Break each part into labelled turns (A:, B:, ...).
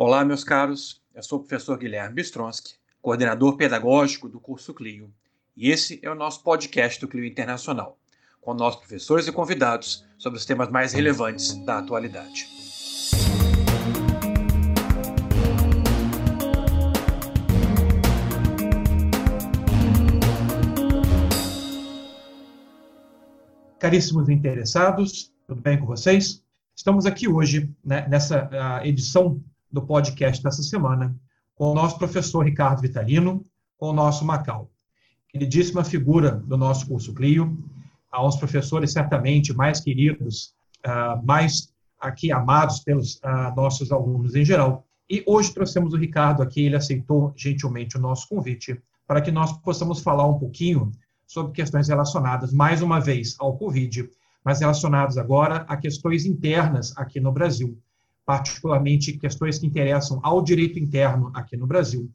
A: Olá, meus caros. Eu sou o professor Guilherme Bistronsky, coordenador pedagógico do curso Clio, e esse é o nosso podcast do Clio Internacional, com nossos professores e convidados sobre os temas mais relevantes da atualidade.
B: Caríssimos interessados, tudo bem com vocês? Estamos aqui hoje, né, nessa edição do podcast dessa semana, com o nosso professor Ricardo Vitalino, com o nosso Macau. Queridíssima figura do nosso curso Clio, uns professores certamente mais queridos, uh, mais aqui amados pelos uh, nossos alunos em geral. E hoje trouxemos o Ricardo aqui, ele aceitou gentilmente o nosso convite para que nós possamos falar um pouquinho sobre questões relacionadas, mais uma vez, ao Covid, mas relacionadas agora a questões internas aqui no Brasil, particularmente questões que interessam ao direito interno aqui no Brasil,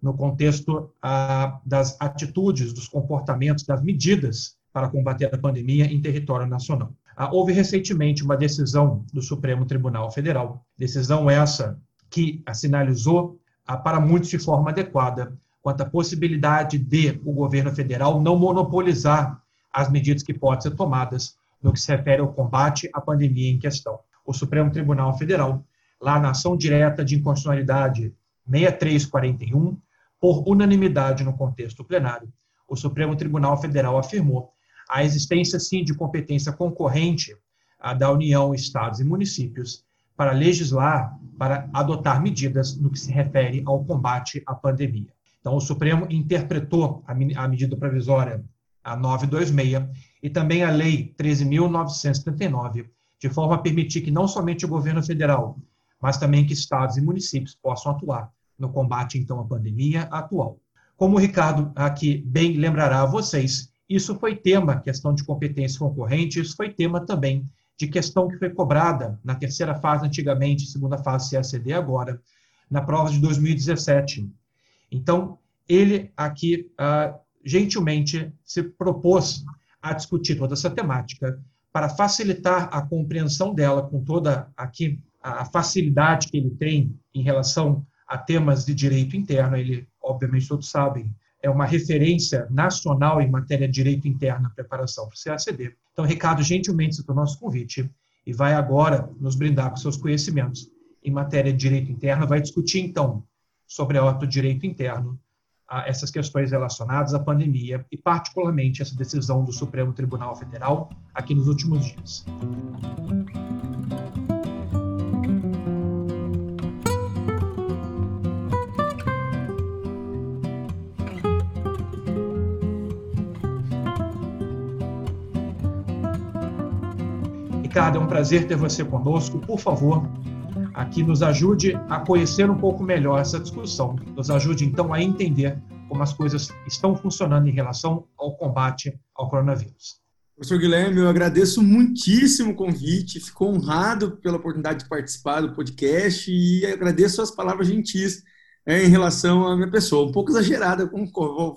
B: no contexto ah, das atitudes, dos comportamentos, das medidas para combater a pandemia em território nacional. Ah, houve recentemente uma decisão do Supremo Tribunal Federal, decisão essa que sinalizou ah, para muitos de forma adequada quanto à possibilidade de o governo federal não monopolizar as medidas que podem ser tomadas no que se refere ao combate à pandemia em questão o Supremo Tribunal Federal, lá na ação direta de inconstitucionalidade 6341, por unanimidade no contexto plenário, o Supremo Tribunal Federal afirmou a existência, sim, de competência concorrente da União, Estados e municípios para legislar, para adotar medidas no que se refere ao combate à pandemia. Então, o Supremo interpretou a, medida provisória a 926 e também a Lei 13.939 de forma a permitir que não somente o governo federal, mas também que estados e municípios possam atuar no combate, então, à pandemia atual. Como o Ricardo aqui bem lembrará a vocês, isso foi tema, questão de competência concorrente, isso foi tema também de questão que foi cobrada na terceira fase antigamente, segunda fase CACD agora, na prova de 2017. Então, ele aqui, uh, gentilmente, se propôs a discutir toda essa temática, para facilitar a compreensão dela com toda aqui a facilidade que ele tem em relação a temas de direito interno, ele, obviamente, todos sabem, é uma referência nacional em matéria de direito interno na preparação para o CACD. Então, Ricardo gentilmente aceitou nosso convite e vai agora nos brindar com seus conhecimentos em matéria de direito interno, vai discutir, então, sobre o direito interno, essas questões relacionadas à pandemia e, particularmente, essa decisão do Supremo Tribunal Federal aqui nos últimos dias. Ricardo, é um prazer ter você conosco. Por favor, aqui nos ajude a conhecer um pouco melhor essa discussão, nos ajude então a entender como as coisas estão funcionando em relação ao combate ao coronavírus.
C: Professor Guilherme, eu agradeço muitíssimo o convite, fico honrado pela oportunidade de participar do podcast e agradeço as palavras gentis é, em relação à minha pessoa. Um pouco exagerada, como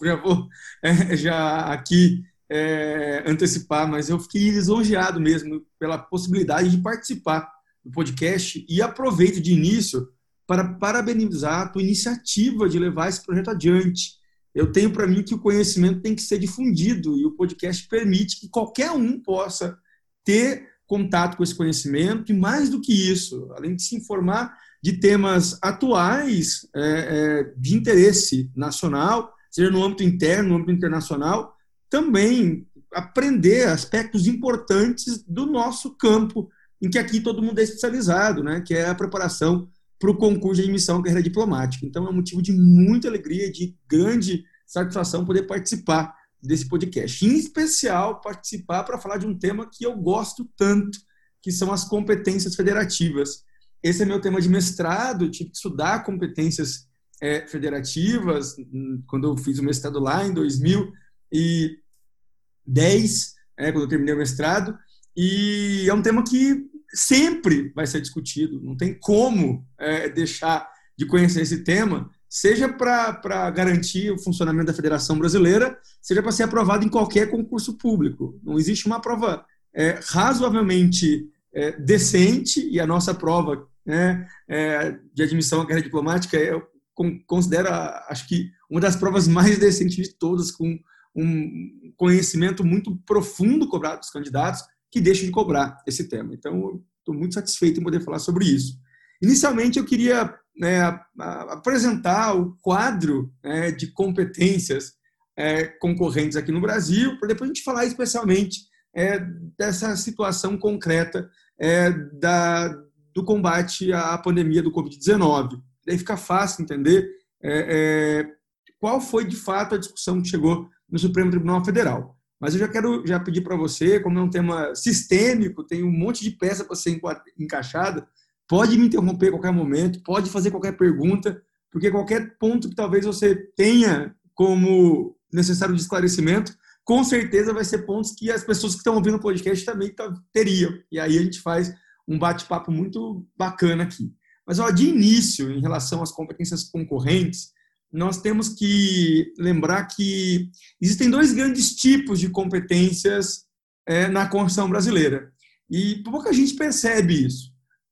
C: já vou é, já aqui é, antecipar, mas eu fiquei lisonjeado mesmo pela possibilidade de participar do podcast e aproveito de início para parabenizar a tua iniciativa de levar esse projeto adiante. Eu tenho para mim que o conhecimento tem que ser difundido e o podcast permite que qualquer um possa ter contato com esse conhecimento e mais do que isso, além de se informar de temas atuais é, é, de interesse nacional, seja no âmbito interno, no âmbito internacional, também aprender aspectos importantes do nosso campo em que aqui todo mundo é especializado, né, que é a preparação para o concurso de admissão à carreira diplomática. Então, é um motivo de muita alegria, de grande satisfação poder participar desse podcast. Em especial, participar para falar de um tema que eu gosto tanto, que são as competências federativas. Esse é meu tema de mestrado, tive que estudar competências é, federativas hum, quando eu fiz o mestrado lá em 2010, é, quando eu terminei o mestrado, e é um tema que sempre vai ser discutido, não tem como é, deixar de conhecer esse tema, seja para garantir o funcionamento da Federação Brasileira, seja para ser aprovado em qualquer concurso público. Não existe uma prova é, razoavelmente é, decente, e a nossa prova, né, é, de admissão à carreira diplomática, eu considero, acho que, uma das provas mais decentes de todas, com um conhecimento muito profundo cobrado dos candidatos, que deixam de cobrar esse tema. Então, estou muito satisfeito em poder falar sobre isso. Inicialmente, eu queria né, apresentar o quadro né, de competências é, concorrentes aqui no Brasil, para depois a gente falar especialmente é, dessa situação concreta é, da, do combate à pandemia do Covid-19. Daí fica fácil entender é, é, qual foi de fato a discussão que chegou no Supremo Tribunal Federal. Mas eu já quero já pedir para você, como é um tema sistêmico, tem um monte de peça para ser encaixada, pode me interromper a qualquer momento, pode fazer qualquer pergunta, porque qualquer ponto que talvez você tenha como necessário de esclarecimento, com certeza vai ser pontos que as pessoas que estão ouvindo o podcast também teriam. E aí a gente faz um bate-papo muito bacana aqui. Mas, ó, de início, em relação às competências concorrentes, nós temos que lembrar que existem dois grandes tipos de competências é, na Constituição brasileira. E pouca gente percebe isso.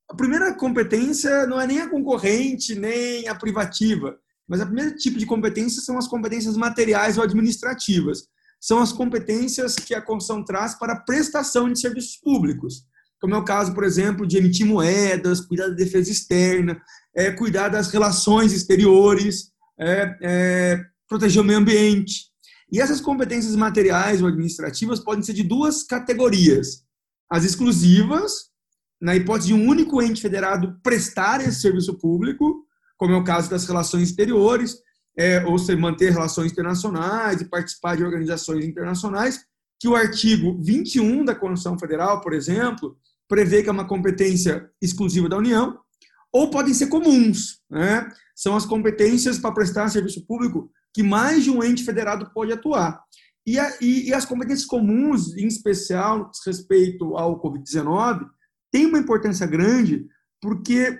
C: A primeira competência não é nem a concorrente, nem a privativa, mas o primeiro tipo de competência são as competências materiais ou administrativas. São as competências que a Constituição traz para a prestação de serviços públicos, como é o caso, por exemplo, de emitir moedas, cuidar da defesa externa, é, cuidar das relações exteriores, é, é, proteger o meio ambiente. E essas competências materiais ou administrativas podem ser de duas categorias: as exclusivas, na hipótese de um único ente federado prestar esse serviço público, como é o caso das relações exteriores, é, ou se manter relações internacionais e participar de organizações internacionais, que o artigo 21 da Constituição Federal, por exemplo, prevê que é uma competência exclusiva da União, ou podem ser comuns, né? São as competências para prestar serviço público que mais de um ente federado pode atuar. E, a, e, e as competências comuns, em especial respeito ao Covid-19, têm uma importância grande porque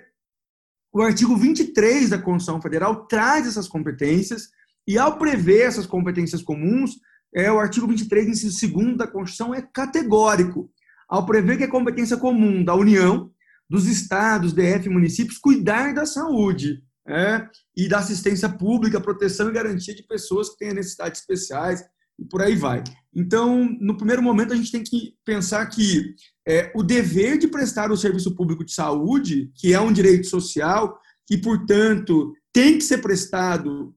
C: o artigo 23 da Constituição Federal traz essas competências e, ao prever essas competências comuns, é, o artigo 23, inciso 2 da Constituição, é categórico. Ao prever que é competência comum da União, dos estados, DF e municípios, cuidar da saúde é, e da assistência pública, proteção e garantia de pessoas que têm necessidades especiais e por aí vai. Então, no primeiro momento, a gente tem que pensar que é, o dever de prestar o serviço público de saúde, que é um direito social e, portanto, tem que ser prestado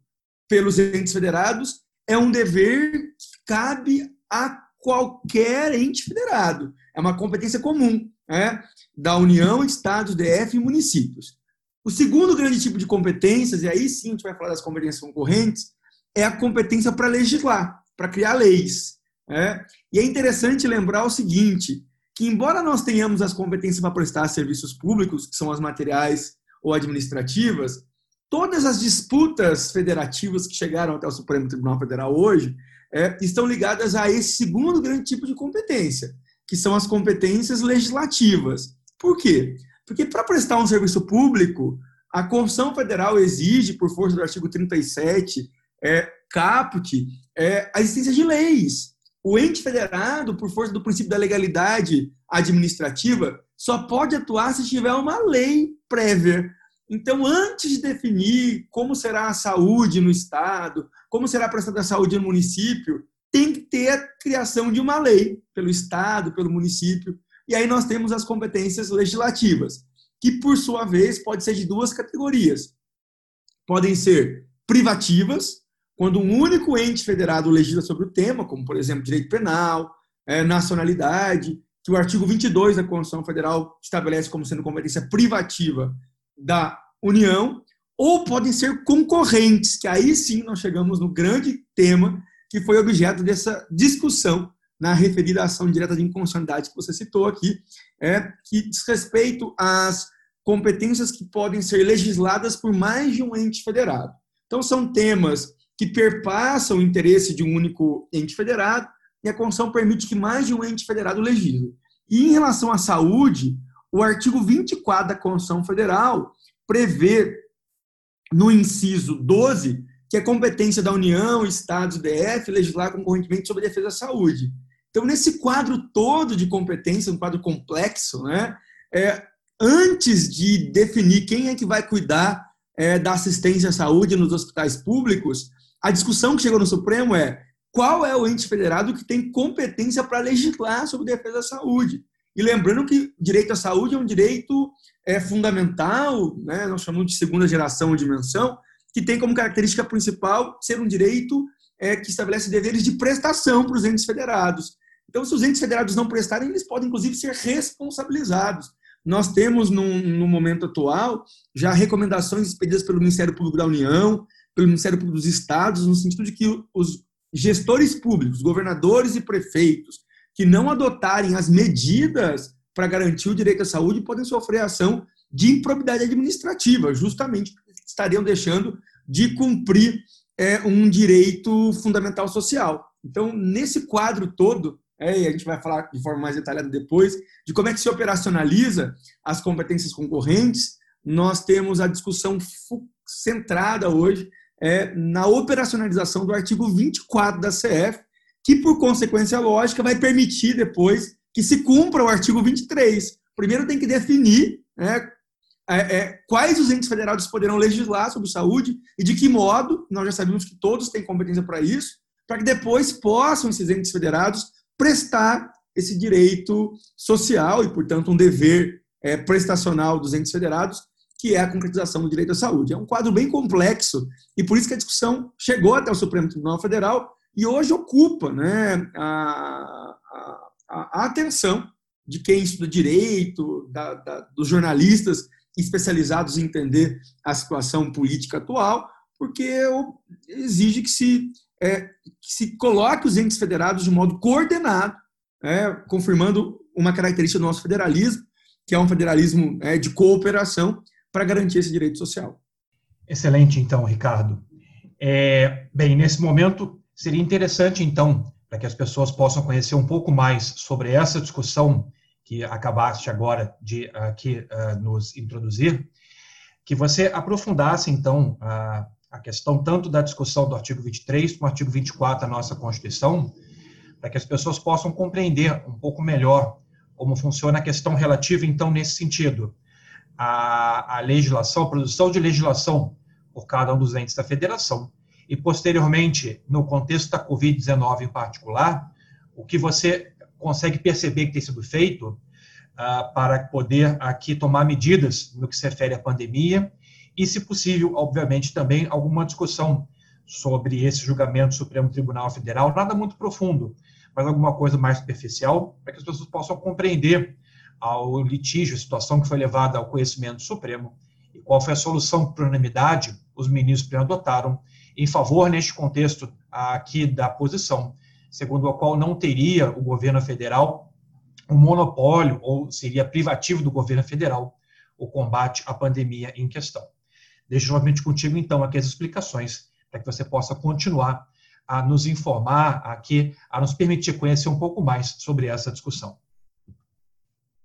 C: pelos entes federados, é um dever que cabe a qualquer ente federado. É uma competência comum é, da União, Estados, DF e municípios. O segundo grande tipo de competências, e aí sim a gente vai falar das competências concorrentes, é a competência para legislar para criar leis. Né? E é interessante lembrar o seguinte, que embora nós tenhamos as competências para prestar serviços públicos, que são as materiais ou administrativas, todas as disputas federativas que chegaram até o Supremo Tribunal Federal hoje é, estão ligadas a esse segundo grande tipo de competência, que são as competências legislativas. Por quê? Porque para prestar um serviço público, a Constituição Federal exige, por força do artigo 37, é, caput, é, a existência de leis. O ente federado, por força do princípio da legalidade administrativa, só pode atuar se tiver uma lei prévia. Então, antes de definir como será a saúde no Estado, como será a prestação da saúde no município, tem que ter a criação de uma lei pelo Estado, pelo município. E aí nós temos as competências legislativas, que, por sua vez, pode ser de duas categorias. Podem ser privativas, quando um único ente federado legisla sobre o tema, como, por exemplo, direito penal, é, nacionalidade, que o artigo 22 da Constituição Federal estabelece como sendo competência privativa da União, ou podem ser concorrentes, que aí sim nós chegamos no grande tema que foi objeto dessa discussão na referida ação direta de inconstitucionalidade que você citou aqui, é, que diz respeito às competências que podem ser legisladas por mais de um ente federado. Então, são temas que perpassam o interesse de um único ente federado, e a Constituição permite que mais de um ente federado legisle. E em relação à saúde, o artigo 24 da Constituição Federal prevê, no inciso 12, que é competência da União, Estados e DF legislar concorrentemente sobre a defesa da saúde. Então, nesse quadro todo de competência, um quadro complexo, né, é, antes de definir quem é que vai cuidar é, da assistência à saúde nos hospitais públicos, a discussão que chegou no Supremo é qual é o ente federado que tem competência para legislar sobre defesa da saúde. E lembrando que direito à saúde é um direito é, fundamental, né, nós chamamos de segunda geração ou dimensão, que tem como característica principal ser um direito é, que estabelece deveres de prestação para os entes federados. Então, se os entes federados não prestarem, eles podem, inclusive, ser responsabilizados. Nós temos, no, momento atual, já recomendações expedidas pelo Ministério Público da União, pelo Ministério Público dos Estados, no sentido de que os gestores públicos, governadores e prefeitos, que não adotarem as medidas para garantir o direito à saúde podem sofrer ação de improbidade administrativa, justamente estariam deixando de cumprir é, um direito fundamental social. Então, nesse quadro todo, é, e a gente vai falar de forma mais detalhada depois, de como é que se operacionaliza as competências concorrentes, nós temos a discussão centrada hoje é, na operacionalização do artigo 24 da CF, que, por consequência lógica, vai permitir depois que se cumpra o artigo 23. Primeiro tem que definir né, é, é, quais os entes federados poderão legislar sobre saúde e de que modo, nós já sabemos que todos têm competência para isso, para que depois possam esses entes federados prestar esse direito social e, portanto, um dever é, prestacional dos entes federados, que é a concretização do direito à saúde. É um quadro bem complexo e por isso que a discussão chegou até o Supremo Tribunal Federal e hoje ocupa né, a, a, a atenção de quem estuda direito, da, da, dos jornalistas especializados em entender a situação política atual, porque exige que se, é, que se coloque os entes federados de modo coordenado, é, confirmando uma característica do nosso federalismo, que é um federalismo é, de cooperação para garantir esse direito social.
B: Excelente, então, Ricardo. É, bem, nesse momento, seria interessante, então, para que as pessoas possam conhecer um pouco mais sobre essa discussão que acabaste agora de aqui uh, nos introduzir, que você aprofundasse, então, a, a questão tanto da discussão do artigo 23 como do artigo 24 da nossa Constituição, para que as pessoas possam compreender um pouco melhor como funciona a questão relativa, então, nesse sentido, a, a legislação, a produção de legislação por cada um dos entes da federação, e, posteriormente, no contexto da Covid-19 em particular, o que você consegue perceber que tem sido feito uh, para poder aqui tomar medidas no que se refere à pandemia e, se possível, obviamente, também alguma discussão sobre esse julgamento do Supremo Tribunal Federal, nada muito profundo, mas alguma coisa mais superficial, para que as pessoas possam compreender ao litígio, a situação que foi levada ao conhecimento do Supremo e qual foi a solução por unanimidade os ministros adotaram em favor, neste contexto aqui da posição, segundo a qual não teria o governo federal um monopólio ou seria privativo do governo federal o combate à pandemia em questão. Deixo novamente contigo, então, aqui as explicações para que você possa continuar a nos informar aqui, a nos permitir conhecer um pouco mais sobre essa discussão.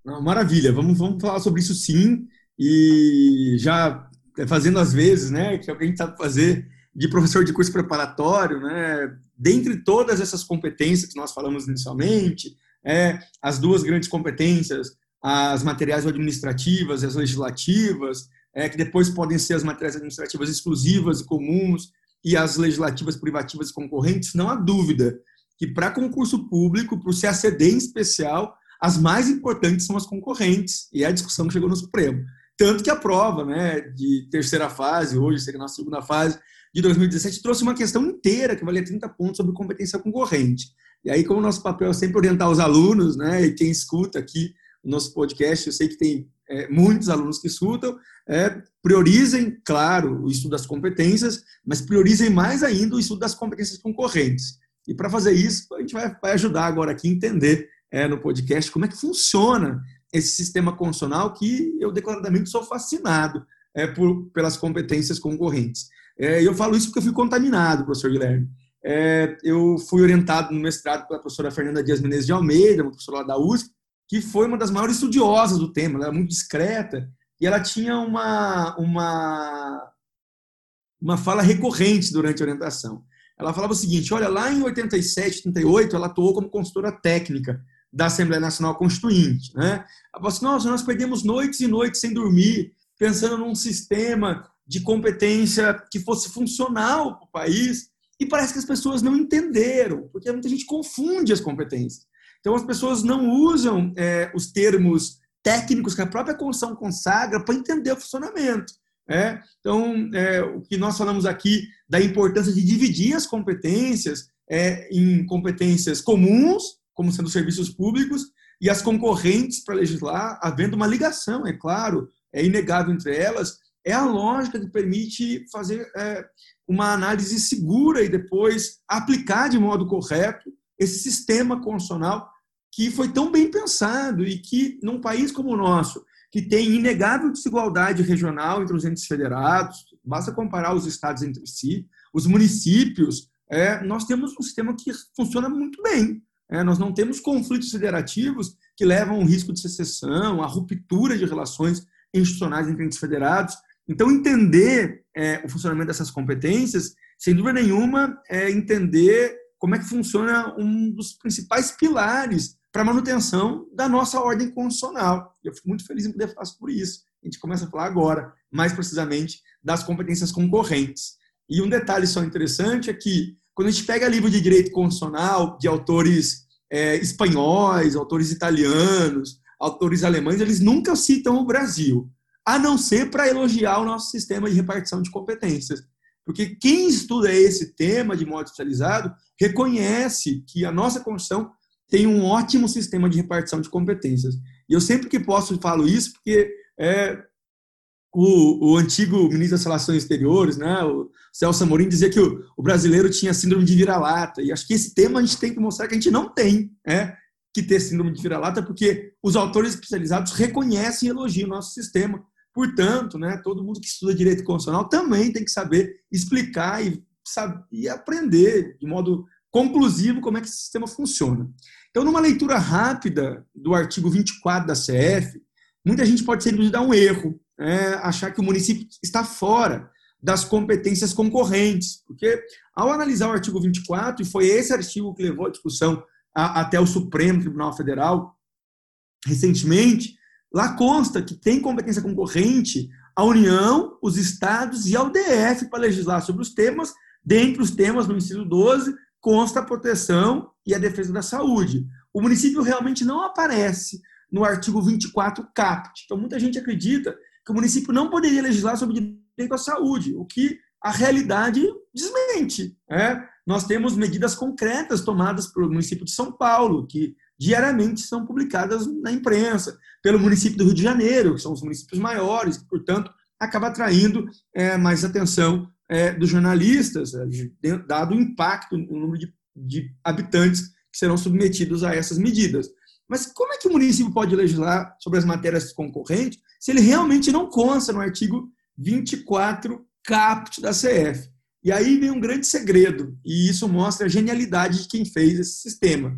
C: Maravilha, vamos, vamos falar sobre isso sim, e já fazendo às vezes, né, que é o que a gente sabe fazer, de professor de curso preparatório, né? Dentre todas essas competências que nós falamos inicialmente, é, as duas grandes competências, as materiais administrativas e as legislativas, é, que depois podem ser as materiais administrativas exclusivas e comuns e as legislativas privativas concorrentes, não há dúvida que para concurso público, para o CACD em especial, as mais importantes são as concorrentes, e é a discussão que chegou no Supremo. Tanto que a prova né, de terceira fase, hoje seria a nossa segunda fase, de 2017 trouxe uma questão inteira que valia 30 pontos sobre competência concorrente. E aí, como o nosso papel é sempre orientar os alunos, né, e quem escuta aqui o nosso podcast, eu sei que tem é, muitos alunos que escutam, é, priorizem, claro, o estudo das competências, mas priorizem mais ainda o estudo das competências concorrentes. E para fazer isso, a gente vai, vai, ajudar agora aqui a entender é, no podcast como é que funciona esse sistema constitucional que eu declaradamente sou fascinado é, por, pelas competências concorrentes. É, eu falo isso porque eu fui contaminado, professor Guilherme. É, eu fui orientado no mestrado pela professora Fernanda Dias Menezes de Almeida, uma professora lá da USP, que foi uma das maiores estudiosas do tema, ela era muito discreta, e ela tinha uma, uma, uma fala recorrente durante a orientação. Ela falava o seguinte, olha, lá em 87, 88, ela atuou como consultora técnica da Assembleia Nacional Constituinte. Né? Assim, Nossa, nós perdemos noites e noites sem dormir, pensando num sistema de competência que fosse funcional para o país, e parece que as pessoas não entenderam, porque muita gente confunde as competências. Então, as pessoas não usam é, os termos técnicos que a própria Constituição consagra para entender o funcionamento. É? Então, é, o que nós falamos aqui da importância de dividir as competências é, em competências comuns, como sendo serviços públicos, e as concorrentes para legislar, havendo uma ligação, é claro, é inegável entre elas, é a lógica que permite fazer é, uma análise segura e depois aplicar de modo correto esse sistema constitucional que foi tão bem pensado e que, num país como o nosso, que tem inegável desigualdade regional entre os entes federados, basta comparar os estados entre si, os municípios, é, nós temos um sistema que funciona muito bem. É, nós não temos conflitos federativos que levam ao risco de secessão, a ruptura de relações institucionais entre entes federados. Então, entender é, o funcionamento dessas competências, sem dúvida nenhuma, é entender como é que funciona um dos principais pilares para a manutenção da nossa ordem constitucional. Eu fico muito feliz em poder falar sobre isso. A gente começa a falar agora, mais precisamente, das competências concorrentes. E um detalhe só interessante é que, quando a gente pega livro de direito constitucional de autores é, espanhóis, autores italianos, autores alemães, eles nunca citam o Brasil, a não ser para elogiar o nosso sistema de repartição de competências. Porque quem estuda esse tema de modo especializado reconhece que a nossa Constituição tem um ótimo sistema de repartição de competências. E eu sempre que posso falo isso, porque é, o, o, antigo ministro das Relações Exteriores, né, o Celso Amorim, dizia que o, o, brasileiro tinha síndrome de vira-lata. E acho que esse tema a gente tem que mostrar que a gente não tem né, que ter síndrome de vira-lata, porque os autores especializados reconhecem e elogiam o nosso sistema. Portanto, né, todo mundo que estuda direito constitucional também tem que saber explicar e, saber, e aprender de modo conclusivo como é que esse sistema funciona. Então, numa leitura rápida do artigo 24 da CF, muita gente pode ser induzida a um erro, é, achar que o município está fora das competências concorrentes, porque ao analisar o artigo 24, e foi esse artigo que levou a discussão a, até o Supremo Tribunal Federal recentemente, lá consta que tem competência concorrente a União, os estados e ao DF para legislar sobre os temas, dentre os temas no inciso 12, consta a proteção e a defesa da saúde. O município realmente não aparece no artigo 24 caput. Então, muita gente acredita que o município não poderia legislar sobre direito à saúde, o que a realidade desmente. Né? Nós temos medidas concretas tomadas pelo município de São Paulo, que diariamente são publicadas na imprensa, pelo município do Rio de Janeiro, que são os municípios maiores, que, portanto, acaba atraindo é, mais atenção é, dos jornalistas, é, dado o impacto no número de, de habitantes que serão submetidos a essas medidas. Mas como é que o município pode legislar sobre as matérias concorrentes se ele realmente não consta no artigo 24 caput da CF? E aí vem um grande segredo, e isso mostra a genialidade de quem fez esse sistema.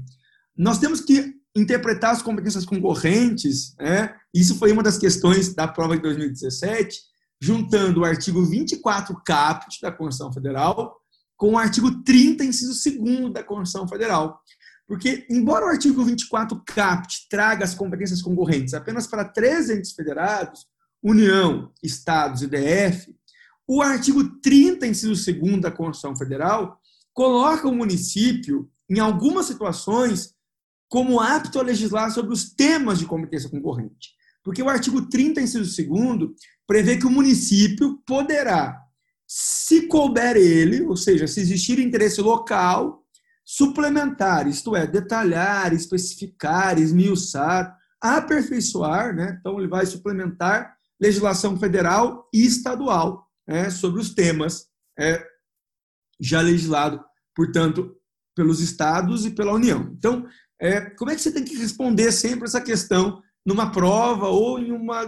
C: Nós temos que interpretar as competências concorrentes, né? isso foi uma das questões da prova de 2017, juntando o artigo 24 caput da Constituição Federal com o artigo 30, inciso 2 da Constituição Federal. Porque, embora o artigo 24 caput traga as competências concorrentes apenas para três entes federados, União, Estados e DF, o artigo 30, inciso 2 da Constituição Federal, coloca o município, em algumas situações, como apto a legislar sobre os temas de competência concorrente. Porque o artigo 30, inciso 2, prevê que o município poderá, se couber ele, ou seja, se existir interesse local, suplementar, isto é, detalhar, especificar, esmiuçar, aperfeiçoar, né? então ele vai suplementar legislação federal e estadual né? sobre os temas é, já legislado, portanto, pelos estados e pela União. Então, é, como é que você tem que responder sempre essa questão numa prova ou em uma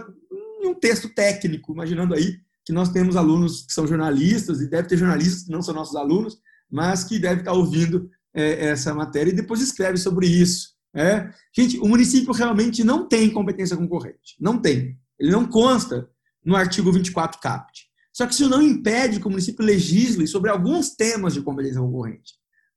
C: em um texto técnico, imaginando aí que nós temos alunos que são jornalistas, e deve ter jornalistas que não são nossos alunos, mas que deve estar ouvindo é, essa matéria e depois escreve sobre isso. É. Gente, o município realmente não tem competência concorrente. Não tem. Ele não consta no artigo 24 CAPT. Só que isso não impede que o município legisle sobre alguns temas de competência concorrente.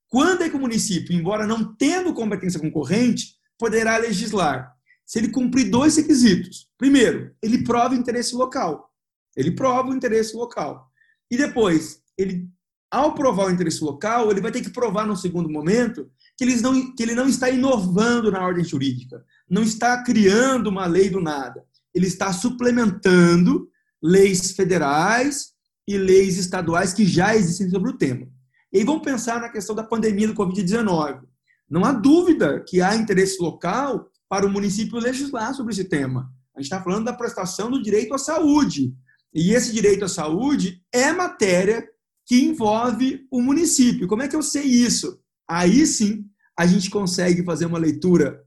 C: Quando é que o município, embora não tendo competência concorrente, poderá legislar? Se ele cumprir dois requisitos. Primeiro, ele prova interesse local. Ele prova o interesse local. E depois, ele, ao provar o interesse local, ele vai ter que provar no segundo momento que, não, que ele não está inovando na ordem jurídica, não está criando uma lei do nada. Ele está suplementando leis federais e leis estaduais que já existem sobre o tema. E vamos pensar na questão da pandemia do Covid-19. Não há dúvida que há interesse local para o município legislar sobre esse tema. A gente está falando da prestação do direito à saúde. E esse direito à saúde é matéria que envolve o município. Como é que eu sei isso? Aí sim a gente consegue fazer uma leitura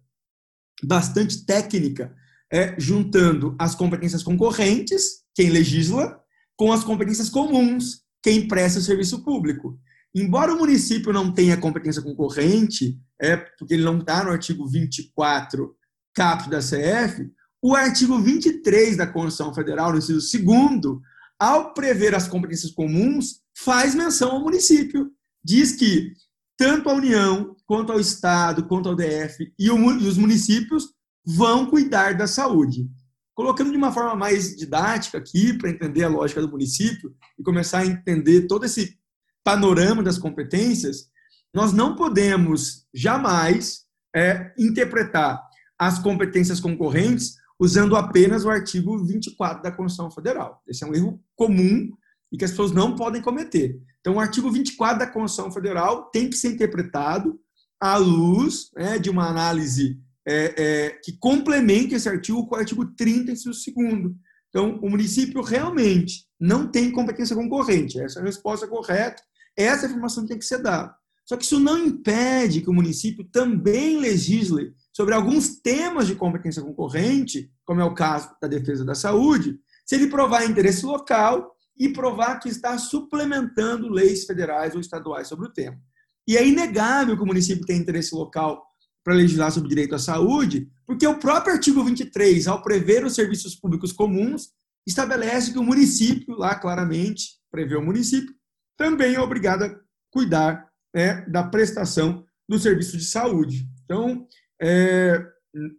C: bastante técnica, é, juntando as competências concorrentes, quem legisla, com as competências comuns, quem presta o serviço público. Embora o município não tenha competência concorrente, é porque ele não está no artigo 24, caput da CF, o artigo 23 da Constituição Federal, no inciso 2 ao prever as competências comuns, faz menção ao município. Diz que tanto a União, quanto ao Estado, quanto ao DF e os municípios vão cuidar da saúde. Colocando de uma forma mais didática aqui, para entender a lógica do município e começar a entender todo esse panorama das competências, nós não podemos jamais é, interpretar as competências concorrentes usando apenas o artigo 24 da Constituição Federal. Esse é um erro comum e que as pessoas não podem cometer. Então, o artigo 24 da Constituição Federal tem que ser interpretado à luz né, de uma análise é, é, que complemente esse artigo com o artigo 30, inciso 2. Então, o município realmente não tem competência concorrente. Essa é a resposta correta. Essa informação tem que ser dada. Só que isso não impede que o município também legisle sobre alguns temas de competência concorrente, como é o caso da defesa da saúde, se ele provar interesse local e provar que está suplementando leis federais ou estaduais sobre o tema. E é inegável que o município tem interesse local para legislar sobre direito à saúde, porque o próprio artigo 23, ao prever os serviços públicos comuns, estabelece que o município, lá claramente, prevê o município, também é obrigado a cuidar né, da prestação do serviço de saúde. Então, é,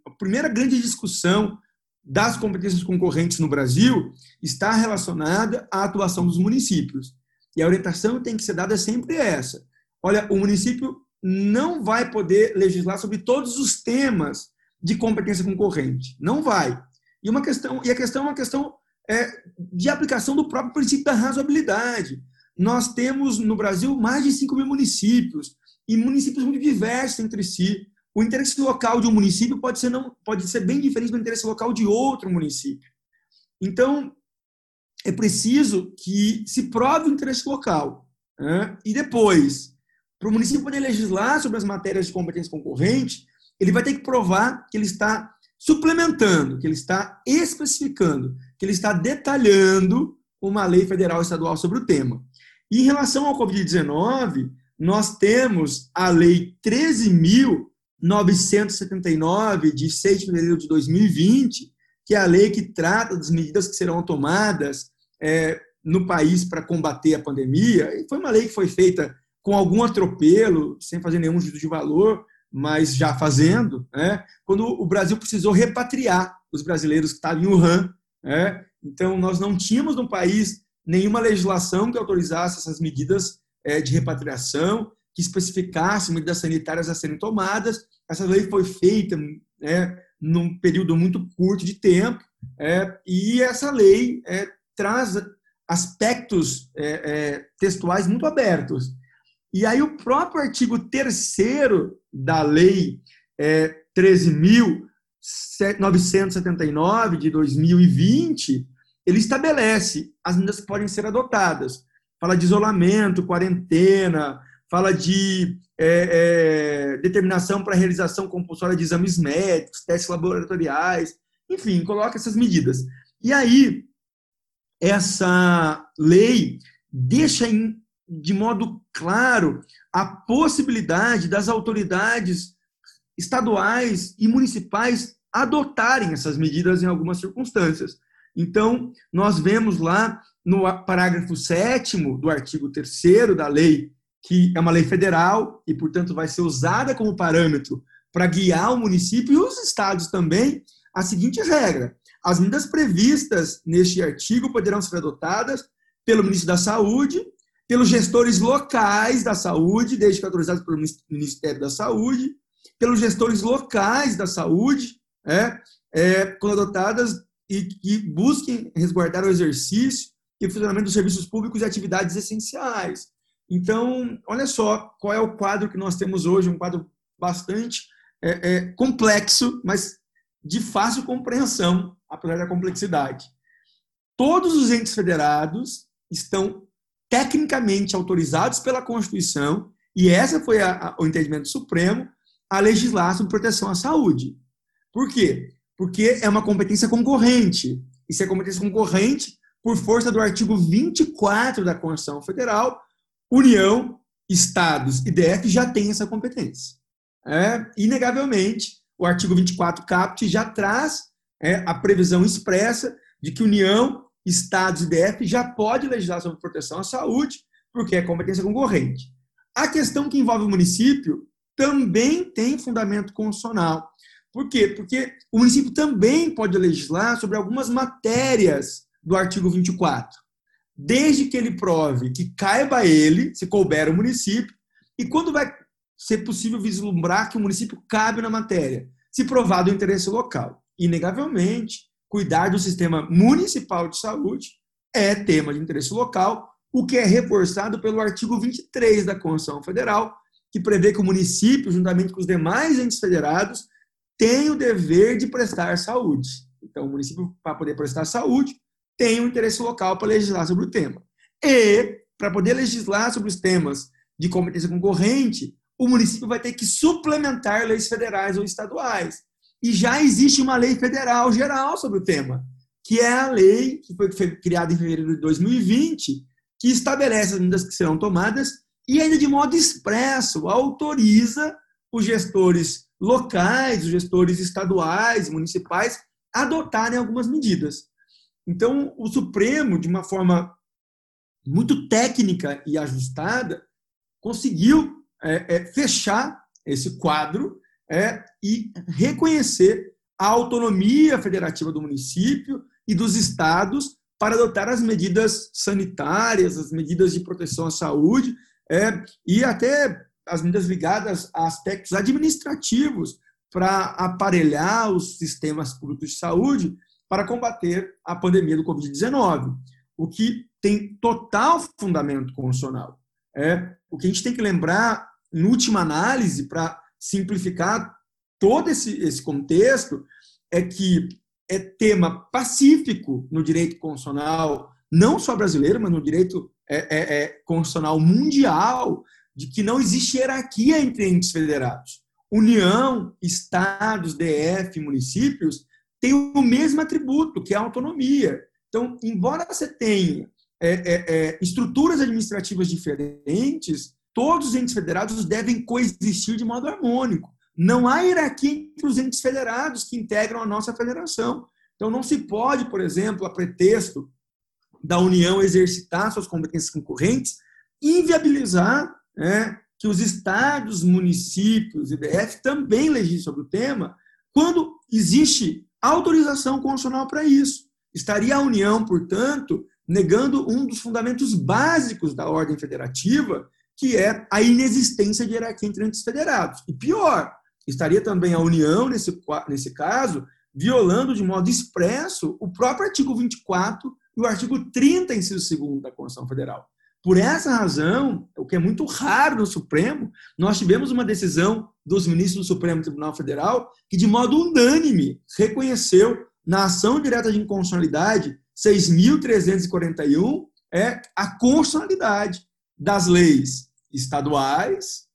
C: a primeira grande discussão das competências concorrentes no Brasil está relacionada à atuação dos municípios. E a orientação tem que ser dada sempre essa. Olha, o município não vai poder legislar sobre todos os temas de competência concorrente. Não vai. E uma questão, e a questão é uma questão é, de aplicação do próprio princípio da razoabilidade. Nós temos no Brasil mais de 5 mil municípios, e municípios muito diversos entre si. O interesse local de um município pode ser, não, pode ser bem diferente do interesse local de outro município. Então, é preciso que se prove o interesse local. Né? E depois, para o município poder legislar sobre as matérias de competência concorrente, ele vai ter que provar que ele está suplementando, que ele está especificando, que ele está detalhando uma lei federal e estadual sobre o tema. E em relação ao Covid-19, nós temos a Lei 13.979, de 6 de fevereiro de 2020, que é a lei que trata das medidas que serão tomadas é, no país para combater a pandemia. E foi uma lei que foi feita com algum atropelo, sem fazer nenhum juízo de valor, mas já fazendo, né? quando o Brasil precisou repatriar os brasileiros que estavam em Wuhan. Né? Então, nós não tínhamos no país nenhuma legislação que autorizasse essas medidas é, de repatriação, que especificasse medidas sanitárias a serem tomadas. Essa lei foi feita né, num período muito curto de tempo, é, e essa lei é, traz aspectos é, é textuais muito abertos. E aí o próprio artigo 3 da lei é, 13.979 de 2020, ele estabelece as medidas que podem ser adotadas. Fala de isolamento, quarentena, fala de é, é, determinação para realização compulsória de exames médicos, testes laboratoriais, enfim, coloca essas medidas. E aí, essa lei deixa em, de modo claro a possibilidade das autoridades estaduais e municipais adotarem essas medidas em algumas circunstâncias. Então, nós vemos lá no parágrafo 7 do artigo 3 da lei, que é uma lei federal e, portanto, vai ser usada como parâmetro para guiar o município e os estados também a seguinte regra: as medidas previstas neste artigo poderão ser adotadas pelo ministro da Saúde, pelos gestores locais da saúde, desde que autorizados pelo Ministério da Saúde, pelos gestores locais da saúde, é, é, quando adotadas e que busquem resguardar o exercício e o funcionamento dos serviços públicos e atividades essenciais. Então, olha só qual é o quadro que nós temos hoje, um quadro bastante é, é, complexo, mas de fácil compreensão, apesar da complexidade. Todos os entes federados estão tecnicamente autorizados pela Constituição, e essa foi a, a, o entendimento supremo, a legislar sobre proteção à saúde. Por quê? Porque é uma competência concorrente. E se é competência concorrente, por força do artigo 24 da Constituição Federal, União, Estados e DF já têm essa competência. É, inegavelmente, o artigo 24 CAPT já traz é, a previsão expressa de que União, Estados e DF já pode legislar sobre proteção à saúde, porque é competência concorrente. A questão que envolve o município também tem fundamento constitucional. Por quê? Porque o município também pode legislar sobre algumas matérias do artigo 24, desde que ele prove que caiba ele, se couber o município, e quando vai ser possível vislumbrar que o município cabe na matéria, se provado o interesse local. Inegavelmente, cuidar do sistema municipal de saúde é tema de interesse local, o que é reforçado pelo artigo 23 da Constituição Federal, que prevê que o município, juntamente com os demais entes federados, tem o dever de prestar saúde. Então, o município, para poder prestar saúde, tem um interesse local para legislar sobre o tema. E, para poder legislar sobre os temas de competência concorrente, o município vai ter que suplementar leis federais ou estaduais. E já existe uma lei federal geral sobre o tema, que é a lei que foi criada em fevereiro de 2020, que estabelece as medidas que serão tomadas e ainda de modo expresso autoriza os gestores locais, os gestores estaduais, municipais, adotarem algumas medidas. Então, o Supremo, de uma forma muito técnica e ajustada, conseguiu é, é, fechar esse quadro é, e reconhecer a autonomia federativa do município e dos estados para adotar as medidas sanitárias, as medidas de proteção à saúde é, e até as medidas ligadas a aspectos administrativos para aparelhar os sistemas públicos de saúde para combater a pandemia do Covid-19, o que tem total fundamento constitucional. É, o que a gente tem que lembrar, em última análise, para simplificar todo esse, esse contexto, é que é tema pacífico no direito constitucional, não só brasileiro, mas no direito é, é, é, constitucional mundial, de que não existe hierarquia entre entes federados. União, estados, DF, municípios tem o mesmo atributo, que é a autonomia. Então, embora você tenha é, é, é, estruturas administrativas diferentes, todos os entes federados devem coexistir de modo harmônico. Não há hierarquia entre os entes federados que integram a nossa federação. Então, não se pode, por exemplo, a pretexto da União exercitar suas competências concorrentes, inviabilizar né, que os estados, municípios e DF também legislem sobre o tema, quando existe autorização constitucional para isso. Estaria a União, portanto, negando um dos fundamentos básicos da ordem federativa, que é a inexistência de hierarquia entre entes federados. E pior, estaria também a União, nesse, nesse caso, violando de modo expresso o próprio artigo 24 e o artigo 30, inciso 2 da Constituição Federal. Por essa razão, o que é muito raro no Supremo, nós tivemos uma decisão dos ministros do Supremo Tribunal Federal que, de modo unânime, reconheceu na ação direta de inconstitucionalidade 6.341 é a constitucionalidade das leis estaduais,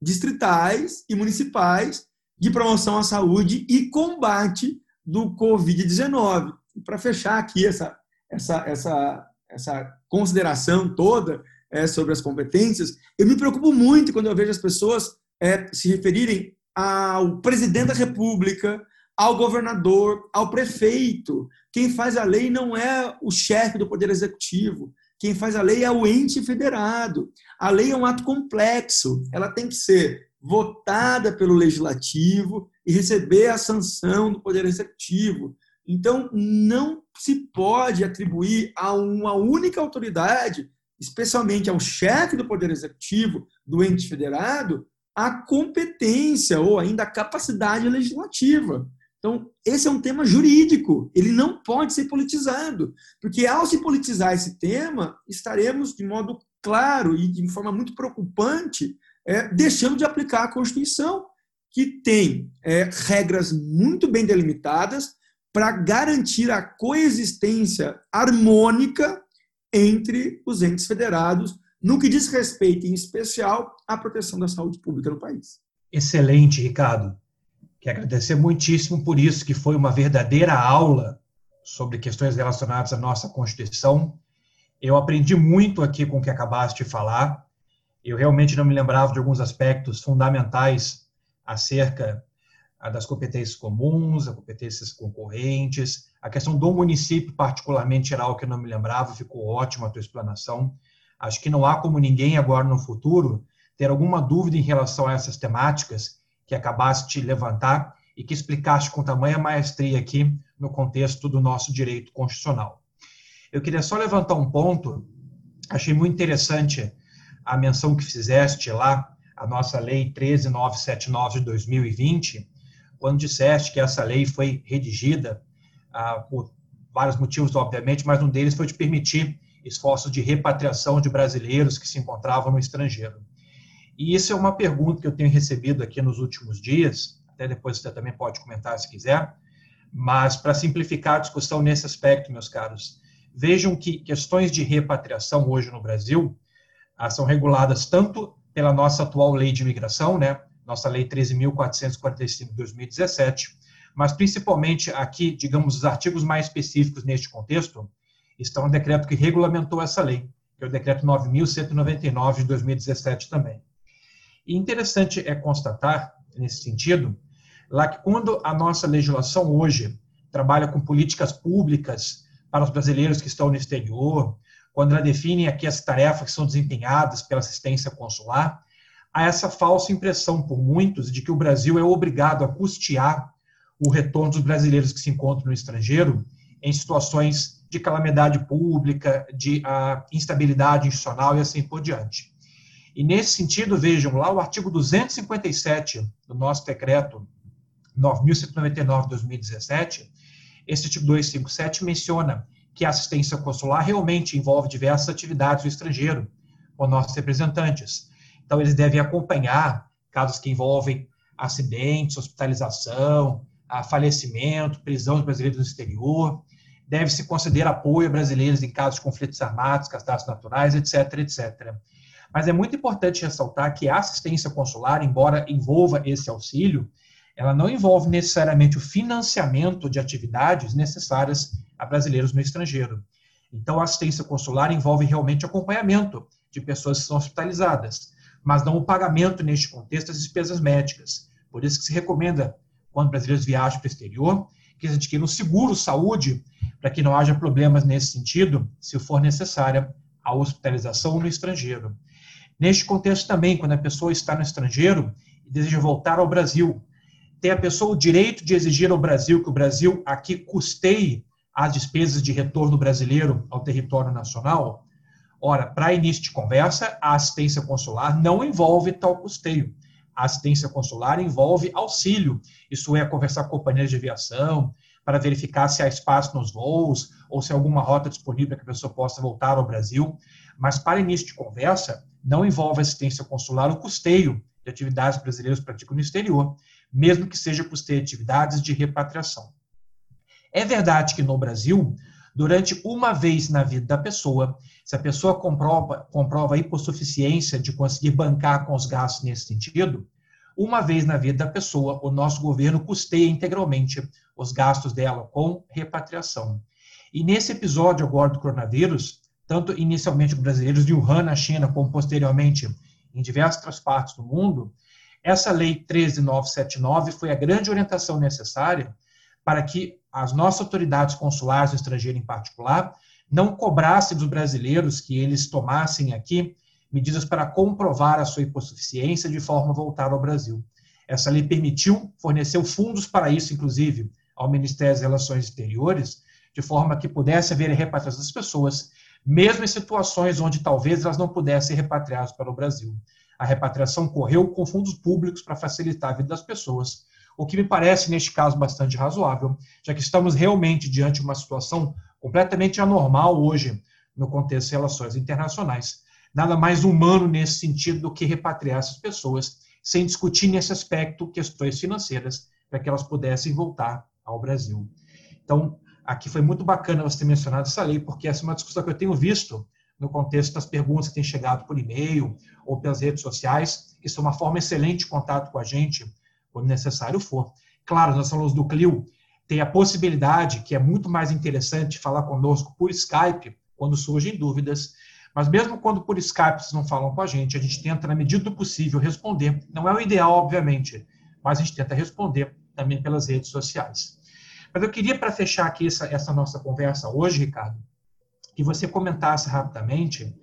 C: distritais e municipais de promoção à saúde e combate do Covid-19. E para fechar aqui essa, essa, essa, essa consideração toda é, sobre as competências, eu me preocupo muito quando eu vejo as pessoas é, se referirem ao presidente da República, ao governador, ao prefeito. Quem faz a lei não é o chefe do Poder Executivo. Quem faz a lei é o ente federado. A lei é um ato complexo. Ela tem que ser votada pelo legislativo e receber a sanção do Poder Executivo. Então, não se pode atribuir a uma única autoridade, especialmente ao chefe do Poder Executivo, do ente federado, a competência ou ainda a capacidade legislativa. Então, esse é um tema jurídico, ele não pode ser politizado, porque ao se politizar esse tema, estaremos de modo claro e de forma muito preocupante é, deixando de aplicar a Constituição, que tem é, regras muito bem delimitadas para garantir a coexistência harmônica entre os entes federados, no que diz respeito, em especial, à proteção da saúde pública no país.
B: Excelente, Ricardo. Quero agradecer muitíssimo por isso, que foi uma verdadeira aula sobre questões relacionadas à nossa Constituição. Eu aprendi muito aqui com o que acabaste de falar. Eu realmente não me lembrava de alguns aspectos fundamentais acerca ah, das competências comuns, das competências concorrentes, a questão do município, particularmente geral, que eu não me lembrava, ficou ótima a tua explanação. Acho que não há como ninguém agora no futuro ter alguma dúvida em relação a essas temáticas que acabaste de levantar e que explicaste com tamanha maestria aqui no contexto do nosso direito constitucional. Eu queria só levantar um ponto, achei muito interessante a menção que fizeste lá, a nossa lei 13979 de 2020, quando disseste que essa lei foi redigida ah, por vários motivos, obviamente, mas um deles foi de permitir esforços de repatriação de brasileiros que se encontravam no estrangeiro. E isso é uma pergunta que eu tenho recebido aqui nos últimos dias, até depois você também pode comentar se quiser, mas para simplificar a discussão nesse aspecto, meus caros, vejam que questões de repatriação hoje no Brasil ah, são reguladas tanto pela nossa atual lei de imigração, né, nossa lei 13.445 de 2017, mas principalmente aqui, digamos, os artigos mais específicos neste contexto estão no decreto que regulamentou essa lei, que é o decreto 9.199 de 2017 também. E interessante é constatar, nesse sentido, lá que quando a nossa legislação hoje trabalha com políticas públicas para os brasileiros que estão no exterior, quando ela define aqui as tarefas que são desempenhadas pela assistência consular, há essa falsa impressão por muitos de que o Brasil é obrigado a custear o retorno dos brasileiros que se encontram no estrangeiro em situações de calamidade pública, de uh, instabilidade institucional e assim por diante. E nesse sentido, vejam lá o artigo 257 do nosso decreto 9.199 de 2017, esse artigo 257 menciona que a assistência consular realmente envolve diversas atividades do estrangeiro, com nossos representantes. Então, eles devem acompanhar casos que envolvem acidentes, hospitalização, falecimento, prisão de brasileiros no exterior. Deve-se conceder apoio a brasileiros em casos de conflitos armados, catástrofes naturais, etc., etc. Mas é muito importante ressaltar que a assistência consular, embora envolva esse auxílio, ela não envolve necessariamente o financiamento de atividades necessárias a brasileiros no estrangeiro. Então, a assistência consular envolve realmente acompanhamento de pessoas que são hospitalizadas, mas não o pagamento, neste contexto, das despesas médicas. Por isso que se recomenda, quando brasileiros viajam para o exterior, que eles adquiram seguro saúde, para que não haja problemas nesse sentido, se for necessária a hospitalização no estrangeiro. Neste contexto também, quando a pessoa está no estrangeiro e deseja voltar ao Brasil, tem a pessoa o direito de exigir ao Brasil que o Brasil aqui custeie as despesas de retorno brasileiro ao território nacional? Ora, para início de conversa, a assistência consular não envolve tal custeio. A assistência consular envolve auxílio, isso é, conversar com companhias de aviação, para verificar se há espaço nos voos ou se há alguma rota disponível que a pessoa possa voltar ao Brasil. Mas, para início de conversa, não envolve assistência consular o custeio de atividades brasileiras praticam no exterior, mesmo que seja custeio de atividades de repatriação. É verdade que no Brasil, durante uma vez na vida da pessoa, se a pessoa comprova, comprova a hipossuficiência de conseguir bancar com os gastos nesse sentido, uma vez na vida da pessoa, o nosso governo custeia integralmente os gastos dela com repatriação. E nesse episódio agora do coronavírus, tanto inicialmente brasileiros de Wuhan, na China, como posteriormente em diversas partes do mundo, essa lei 13979 foi a grande orientação necessária para que as nossas autoridades consulares no estrangeiro em particular não cobrassem dos brasileiros que eles tomassem aqui medidas para comprovar a sua hipossuficiência de forma voltada ao Brasil. Essa lei permitiu, forneceu fundos para isso, inclusive, ao Ministério das Relações Exteriores, de forma que pudesse haver repatriação das pessoas, mesmo em situações onde talvez elas não pudessem ser repatriadas para o Brasil. A repatriação correu com fundos públicos para facilitar a vida das pessoas, o que me parece, neste caso, bastante razoável, já que estamos realmente diante de uma situação completamente anormal hoje no contexto de relações internacionais. Nada mais humano nesse sentido do que repatriar essas pessoas, sem discutir nesse aspecto questões financeiras, para que elas pudessem voltar ao Brasil. Então, aqui foi muito bacana você ter mencionado essa lei, porque essa é uma discussão que eu tenho visto no contexto das perguntas que têm chegado por e-mail ou pelas redes sociais. Isso é uma forma excelente de contato com a gente, quando necessário for. Claro, nós falamos do Clio, tem a possibilidade, que é muito mais interessante, falar conosco por Skype, quando surgem dúvidas. Mas mesmo quando por Skype vocês não falam com a gente, a gente tenta, na medida do possível, responder. Não é o ideal, obviamente, mas a gente tenta responder também pelas redes sociais. Mas eu queria, para fechar aqui essa, essa, nossa conversa hoje, Ricardo, que você comentasse rapidamente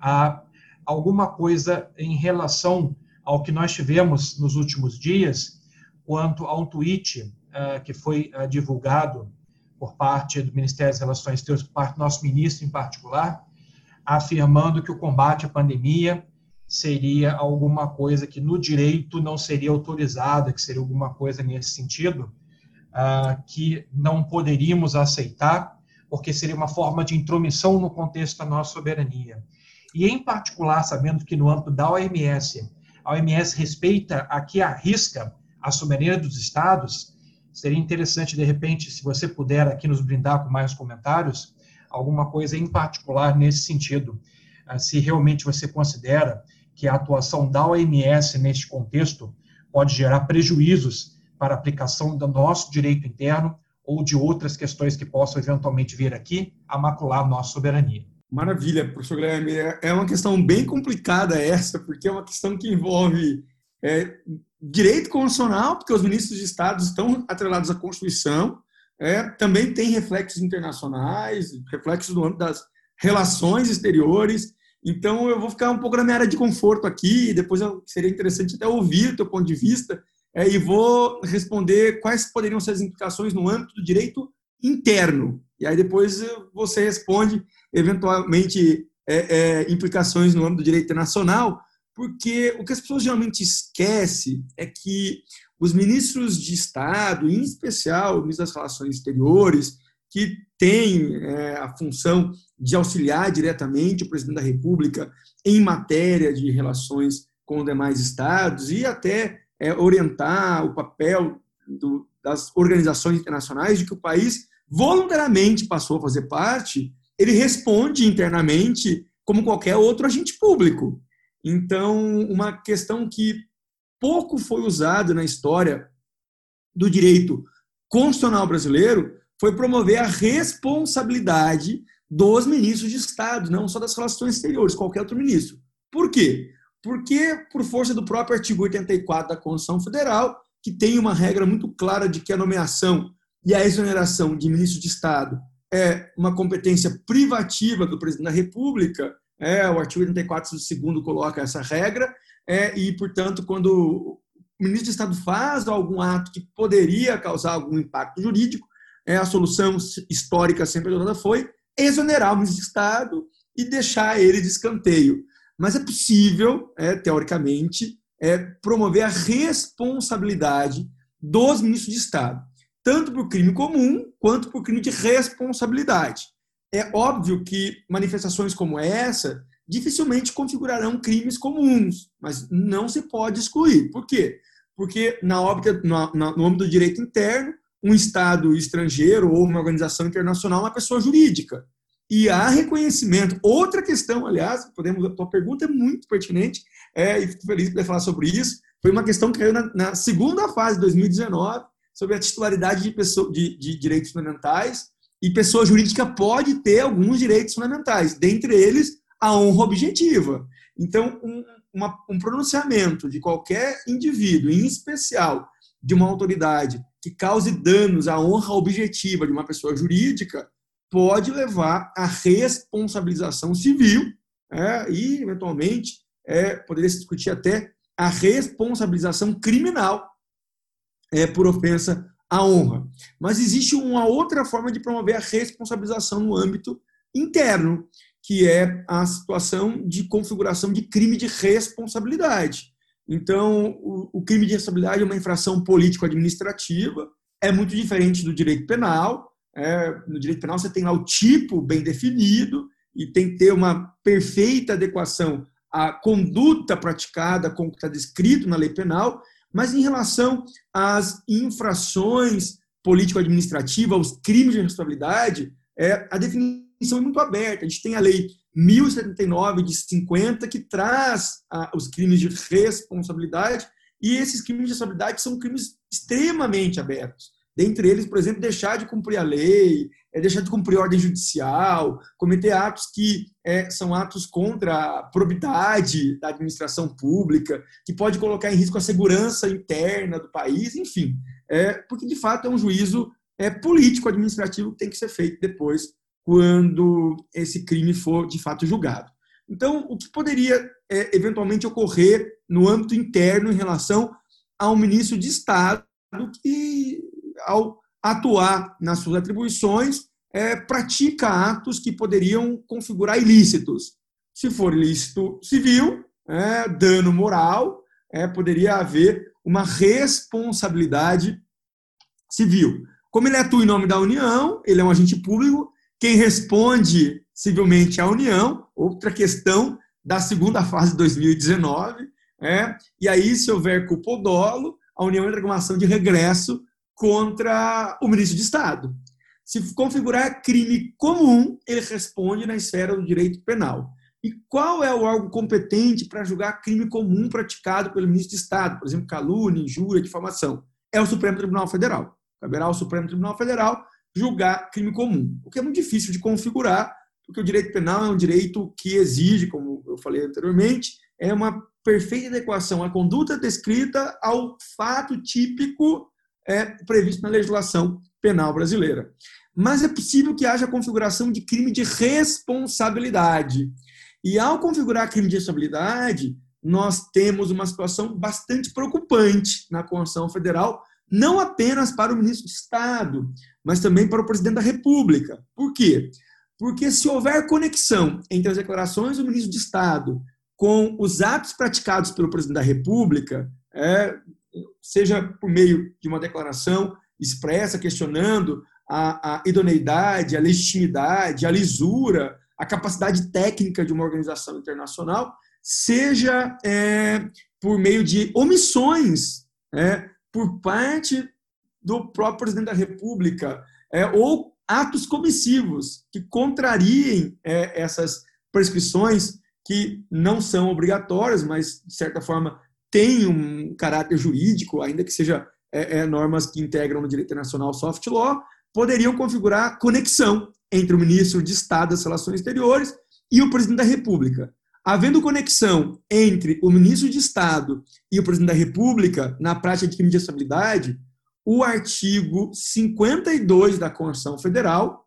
B: ah, alguma coisa em relação ao que nós tivemos nos últimos dias, quanto a um tweet ah, que foi ah, divulgado por parte do Ministério das Relações Exteriores, por parte do nosso ministro em particular, afirmando que o combate à pandemia seria alguma coisa que no direito não seria autorizada, que seria alguma coisa nesse sentido, que não poderíamos aceitar, porque seria uma forma de intromissão no contexto da nossa soberania. E, em particular, sabendo que no âmbito da OMS, a OMS respeita aqui a risca a soberania dos estados, seria interessante, de repente, se você puder aqui nos brindar com mais comentários, alguma coisa em particular nesse sentido. Ah, se realmente você considera que a atuação da OMS neste contexto pode gerar prejuízos para a aplicação do nosso direito interno ou de outras questões que possam eventualmente vir aqui a macular nossa soberania.
C: Maravilha, professor Guilherme. É uma questão bem complicada essa, porque é uma questão que envolve é, direito constitucional, porque os ministros de Estado estão atrelados à Constituição, é, também tem reflexos internacionais, reflexos no âmbito das relações exteriores. Então, eu vou ficar um pouco na minha área de conforto aqui, depois seria interessante até ouvir o teu ponto de vista, é, e vou responder quais poderiam ser as implicações no âmbito do direito interno. E aí depois você responde, eventualmente, é, é, implicações no âmbito do direito internacional, porque o que as pessoas geralmente esquecem é que os ministros de Estado, em especial o ministro das Relações Exteriores, que tem é, a função de auxiliar diretamente o presidente da República em matéria de relações com demais estados e até é, orientar o papel do, das organizações internacionais de que o país voluntariamente passou a fazer parte, ele responde internamente como qualquer outro agente público. Então, uma questão que pouco foi usada na história do direito constitucional brasileiro foi promover a responsabilidade dos ministros de Estado, não só das relações exteriores, qualquer outro ministro. Por quê? Porque, por força do próprio artigo 84 da Constituição Federal, que tem uma regra muito clara de que a nomeação e a exoneração de ministros de Estado é uma competência privativa do presidente da República, é, o artigo 84, segundo, coloca essa regra, é, e, portanto, quando o ministro de Estado faz algum ato que poderia causar algum impacto jurídico, é, a solução histórica sempre adotada foi exonerar o ministro de Estado e deixar ele de escanteio. Mas é possível, é, teoricamente, é, promover a responsabilidade dos ministros de Estado, tanto por crime comum quanto por crime de responsabilidade. É óbvio que manifestações como essa dificilmente configurarão crimes comuns, mas não se pode excluir. Por quê? Porque na no, no âmbito do direito interno, um Estado estrangeiro ou uma organização internacional é uma pessoa jurídica. E há reconhecimento. Outra questão, aliás, podemos, a tua pergunta é muito pertinente, é, e fico feliz poder falar sobre isso. Foi uma questão que caiu na, na segunda fase de 2019, sobre a titularidade de, pessoa, de, de direitos fundamentais, e pessoa jurídica pode ter alguns direitos fundamentais, dentre eles a honra objetiva. Então, um, uma, um pronunciamento de qualquer indivíduo, em especial de uma autoridade, que cause danos à honra objetiva de uma pessoa jurídica, pode levar à responsabilização civil é, e, eventualmente, é, poderia se discutir até a responsabilização criminal é, por ofensa à honra. Mas existe uma outra forma de promover a responsabilização no âmbito interno, que é a situação de configuração de crime de responsabilidade. Então, o, crime de responsabilidade é uma infração político-administrativa, é muito diferente do direito penal. É, no direito penal, você tem lá o tipo bem definido e tem que ter uma perfeita adequação à conduta praticada com o que está descrito na lei penal, mas em relação às infrações político-administrativas, os crimes de responsabilidade, é, a definição é muito aberta. A gente tem a lei 1079 de 50 que traz os crimes de responsabilidade e esses crimes de responsabilidade são crimes extremamente abertos. Dentre eles, por exemplo, deixar de cumprir a lei, é deixar de cumprir a ordem judicial, cometer atos que é, são atos contra a probidade da administração pública, que pode colocar em risco a segurança interna do país, enfim. É, porque, de fato, é um juízo é, político-administrativo que tem que ser feito depois, quando esse crime for, de fato, julgado. Então, o que poderia é, eventualmente ocorrer no âmbito interno em relação ao ministro de Estado que ao atuar nas suas atribuições, é, pratica atos que poderiam configurar ilícitos. Se for ilícito civil, é, dano moral, é, poderia haver uma responsabilidade civil. Como ele atua em nome da União, ele é um agente público, quem responde civilmente a União, outra questão da segunda fase de 2019, é, e aí, se houver culpa ou dolo, a União entra com uma ação de regresso contra o ministro de Estado. Se configurar crime comum, ele responde na esfera do direito penal. E qual é o órgão competente para julgar crime comum praticado pelo ministro de Estado, por exemplo, calúnia, injúria, difamação? É o Supremo Tribunal Federal. Caberá ao Supremo Tribunal Federal julgar crime comum, o que é muito difícil de configurar, porque o direito penal é um direito que exige, como eu falei anteriormente, é uma perfeita adequação à conduta descrita ao fato típico é previsto na legislação penal brasileira. Mas é possível que haja configuração de crime de responsabilidade. E ao configurar crime de responsabilidade, nós temos uma situação bastante preocupante na Constituição Federal, não apenas para o ministro de Estado, mas também para o presidente da República. Por quê? Porque se houver conexão entre as declarações do ministro de Estado com os atos praticados pelo presidente da República, é, seja por meio de uma declaração expressa questionando a, a idoneidade, a legitimidade, a lisura, a capacidade técnica de uma organização internacional, seja é, por meio de omissões é, por parte do próprio presidente da República, é, ou atos comissivos que contrariem é, essas prescrições que não são obrigatórias, mas, de certa forma, tem um caráter jurídico, ainda que seja é, é, normas que integram no direito internacional soft law, poderiam configurar conexão entre o ministro de Estado das Relações Exteriores e o presidente da República. Havendo conexão entre o ministro de Estado e o presidente da República na prática de crime de estabilidade, o artigo 52 da Constituição Federal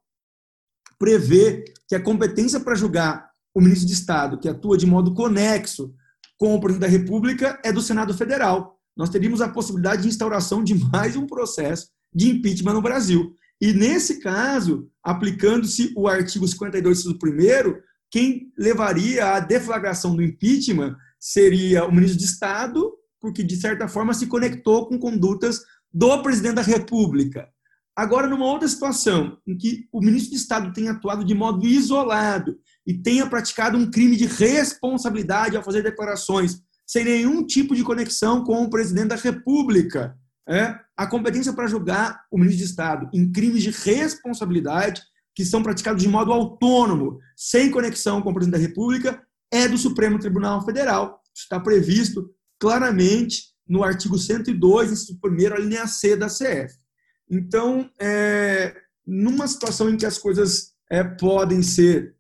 C: prevê que a competência para julgar o ministro de Estado que atua de modo conexo com o presidente da República é do Senado Federal. Nós teríamos a possibilidade de instauração de mais um processo de impeachment no Brasil. E nesse caso, aplicando-se o artigo 52 do primeiro, quem levaria à deflagração do impeachment seria o ministro de Estado, porque de certa forma se conectou com condutas do presidente da República. Agora, numa outra situação, em que o ministro de Estado tem atuado de modo isolado e tenha praticado um crime de responsabilidade ao fazer declarações sem nenhum tipo de conexão com o presidente da República. É, a competência para julgar o ministro de Estado em crimes de responsabilidade que são praticados de modo autônomo, sem conexão com o presidente da República, é do Supremo Tribunal Federal. Está previsto claramente no artigo 102, inciso 1 a linha C da CF. Então, é, numa situação em que as coisas é, podem ser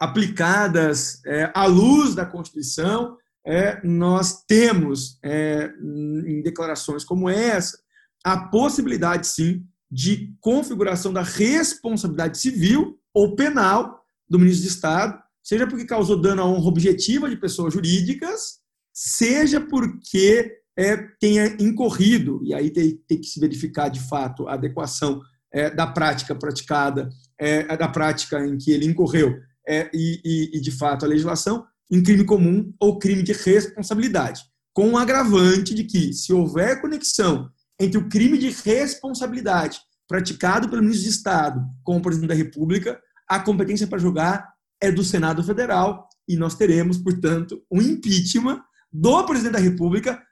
C: aplicadas é, à luz da Constituição, é, nós temos, é, em declarações como essa, a possibilidade, sim, de configuração da responsabilidade civil ou penal do ministro de Estado, seja porque causou dano à honra objetiva de pessoas jurídicas, seja porque é, tenha incorrido, e aí tem, tem, que se verificar de fato a adequação é, da prática praticada, é, da prática em que ele incorreu, é, e, e, e, de fato a legislação, em crime comum ou crime de responsabilidade, com o um agravante de que, se houver conexão entre o crime de responsabilidade praticado pelo ministro de Estado com o presidente da República, a competência para julgar é do Senado Federal e nós teremos, portanto, um impeachment do presidente da República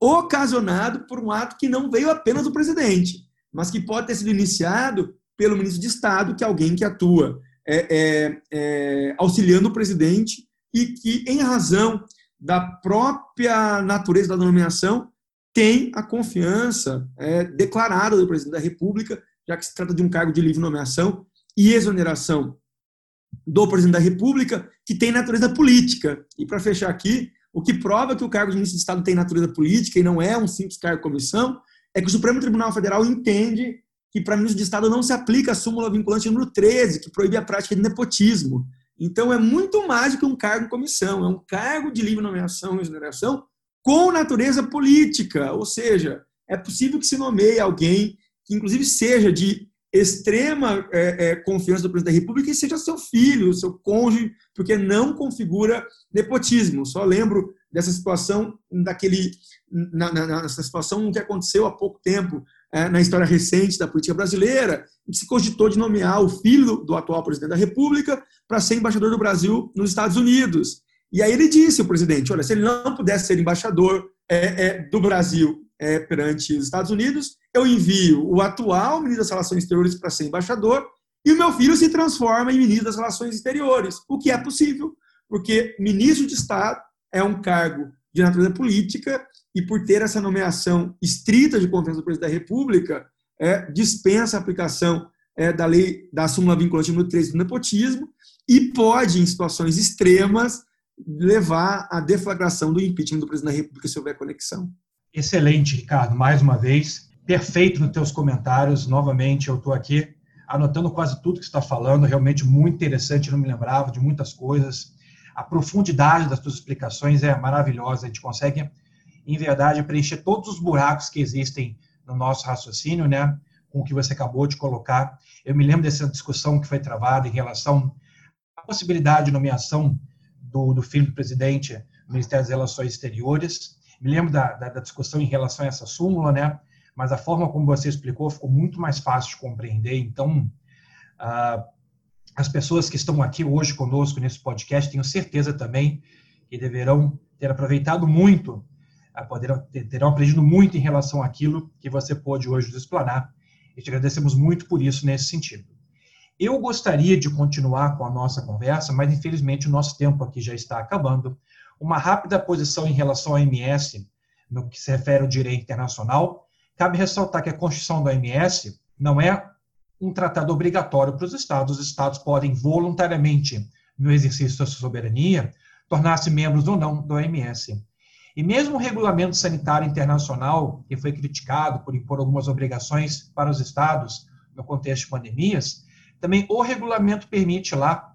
C: ocasionado por um ato que não veio apenas do presidente, mas que pode ter sido iniciado pelo ministro de Estado, que é alguém que atua é, é, é, auxiliando o presidente e que, em razão da própria natureza da nomeação, tem a confiança é, declarada do presidente da República, já que se trata de um cargo de livre nomeação e exoneração do presidente da República, que tem natureza política. E para fechar aqui, o que prova que o cargo de ministro de Estado tem natureza política e não é um simples cargo de comissão é que o Supremo Tribunal Federal entende que para ministro de Estado não se aplica a súmula vinculante número 13, que proíbe a prática de nepotismo. Então é muito mais do que um cargo de comissão, é um cargo de livre nomeação e exoneração com natureza política, ou seja, é possível que se nomeie alguém que, inclusive, seja de extrema é, é, confiança do presidente da República e seja seu filho, seu cônjuge, porque não configura nepotismo. Só lembro dessa situação, daquele, na, na, nessa situação que aconteceu há pouco tempo é, na história recente da política brasileira, em que se cogitou de nomear o filho do, atual presidente da República para ser embaixador do Brasil nos Estados Unidos. E aí ele disse, o presidente, olha, se ele não pudesse ser embaixador é, é, do Brasil é, perante os Estados Unidos, eu envio o atual ministro das Relações Exteriores para ser embaixador e o meu filho se transforma em ministro das Relações Exteriores, o que é possível, porque ministro de Estado é um cargo de natureza política e por ter essa nomeação estrita de confiança do presidente da República, é, dispensa a aplicação é, da lei da súmula vinculante número 3 do nepotismo e pode, em situações extremas, levar à deflagração do impeachment do presidente da República se houver conexão.
B: Excelente, Ricardo, mais uma vez. Perfeito nos teus comentários. Novamente, eu estou aqui anotando quase tudo que está falando, realmente muito interessante, não me lembrava de muitas coisas. A profundidade das tuas explicações é maravilhosa, a gente consegue, em verdade, preencher todos os buracos que existem no nosso raciocínio, né, com o que você acabou de colocar. Eu me lembro dessa discussão que foi travada em relação à possibilidade de nomeação do, do filho do presidente do Ministério das Relações Exteriores. Me lembro da, da, da, discussão em relação a essa súmula, né? Mas a forma como você explicou ficou muito mais fácil de compreender. Então, ah, as pessoas que estão aqui hoje conosco nesse podcast, tenho certeza também que deverão ter aproveitado muito, ah, poderão, terão aprendido muito em relação àquilo que você pôde hoje nos explanar. E te agradecemos muito por isso nesse sentido. Eu gostaria de continuar com a nossa conversa, mas infelizmente o nosso tempo aqui já está acabando. Uma rápida posição em relação ao OMS, no que se refere ao direito internacional. Cabe ressaltar que a Constituição da OMS não é um tratado obrigatório para os Estados. Os Estados podem voluntariamente, no exercício da sua soberania, tornar-se membros ou não da OMS. E mesmo o regulamento sanitário internacional, que foi criticado por impor algumas obrigações para os Estados no contexto de pandemias, também o regulamento permite lá,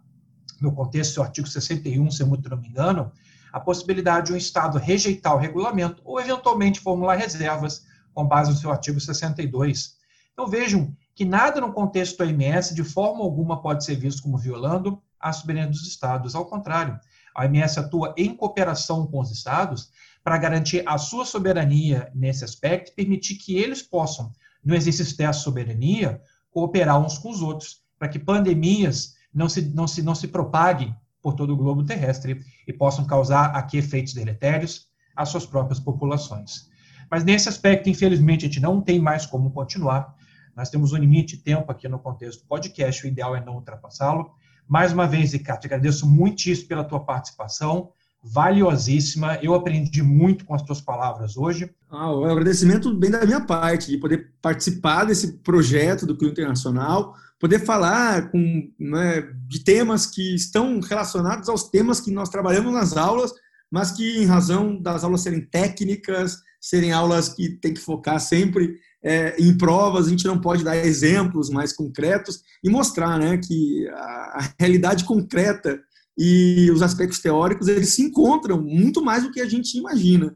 B: no contexto do artigo 61, se muito não me engano, a possibilidade de um Estado rejeitar o regulamento ou, eventualmente, formular reservas com base no seu artigo 62. Então, vejam que nada no contexto do OMS, de forma alguma, pode ser visto como violando a soberania dos Estados. Ao contrário, a OMS atua em cooperação com os Estados para garantir a sua soberania nesse aspecto e permitir que eles possam, no exercício dessa soberania, cooperar uns com os outros para que pandemias não se, não, se, não se propaguem por todo o globo terrestre e possam causar aqui efeitos deletérios às suas próprias populações. Mas nesse aspecto, infelizmente, a gente não tem mais como continuar. Nós temos um limite de tempo aqui no contexto do podcast, o ideal é não ultrapassá-lo. Mais uma vez, Ricardo, agradeço muitíssimo pela tua participação, valiosíssima. Eu aprendi muito com as tuas palavras hoje.
C: Ah, o agradecimento bem da minha parte, de poder participar desse projeto do Clube Internacional, poder falar com, né, de temas que estão relacionados aos temas que nós trabalhamos nas aulas, mas que, em razão das aulas serem técnicas, serem aulas que tem que focar sempre é, em provas, a gente não pode dar exemplos mais concretos e mostrar né, que a, a realidade concreta e os aspectos teóricos, eles se encontram muito mais do que a gente imagina.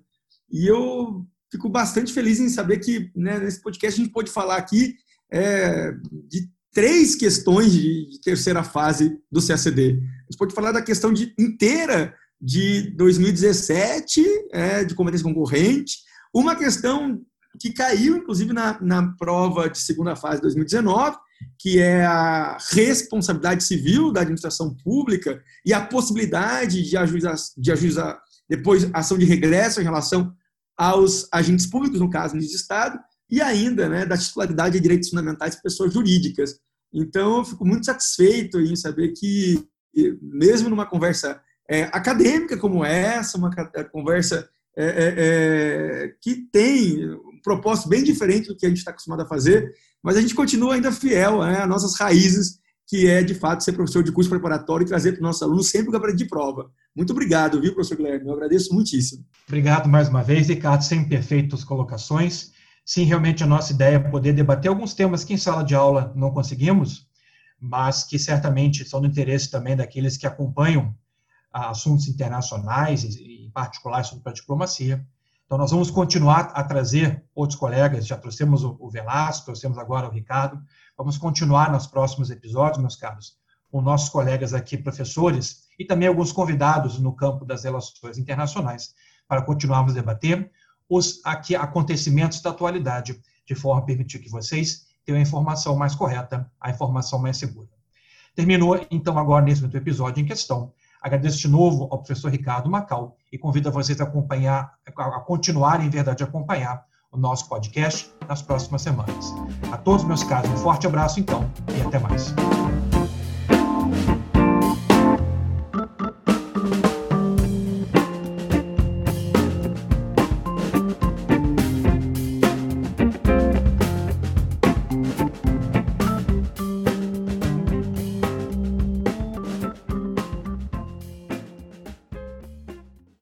C: E eu fico bastante feliz em saber que né, nesse podcast a gente pode falar aqui é, de três questões de, de, terceira fase do CACD. A gente pode falar da questão de, inteira de 2017, é, de competência concorrente, uma questão que caiu, inclusive, na, na prova de segunda fase de 2019, que é a responsabilidade civil da administração pública e a possibilidade de ajuizar, de ajuizar depois ação de regresso em relação aos agentes públicos, no caso, de Estado, e ainda né, da titularidade de direitos fundamentais de pessoas jurídicas. Então, eu fico muito satisfeito em saber que, mesmo numa conversa é, acadêmica como essa, uma conversa é, é, é, que tem um propósito bem diferente do que a gente está acostumado a fazer, mas a gente continua ainda fiel né, às nossas raízes, que é, de fato, ser professor de curso preparatório e trazer para os nossos alunos sempre o gabarito de prova. Muito obrigado, viu, professor Guilherme? Eu agradeço muitíssimo.
B: Obrigado mais uma vez, Ricardo, sem perfeitas colocações. Sim, realmente a nossa ideia é poder debater alguns temas que em sala de aula não conseguimos, mas que certamente são do interesse também daqueles que acompanham assuntos internacionais, em particular sobre a diplomacia. Então, nós vamos continuar a trazer outros colegas, já trouxemos o Velasco, trouxemos agora o Ricardo, vamos continuar nos próximos episódios, meus caros, com nossos colegas aqui, professores, e também alguns convidados no campo das relações internacionais, para continuarmos a debater os aqui, acontecimentos da atualidade, de forma a permitir que vocês tenham a informação mais correta, a informação mais segura. Terminou, então, agora, nesse episódio em questão, Agradeço de novo ao professor Ricardo Macau e convido a vocês a acompanhar, a continuar, em verdade, a acompanhar o nosso podcast nas próximas semanas. A todos meus caros, um forte abraço então e até mais.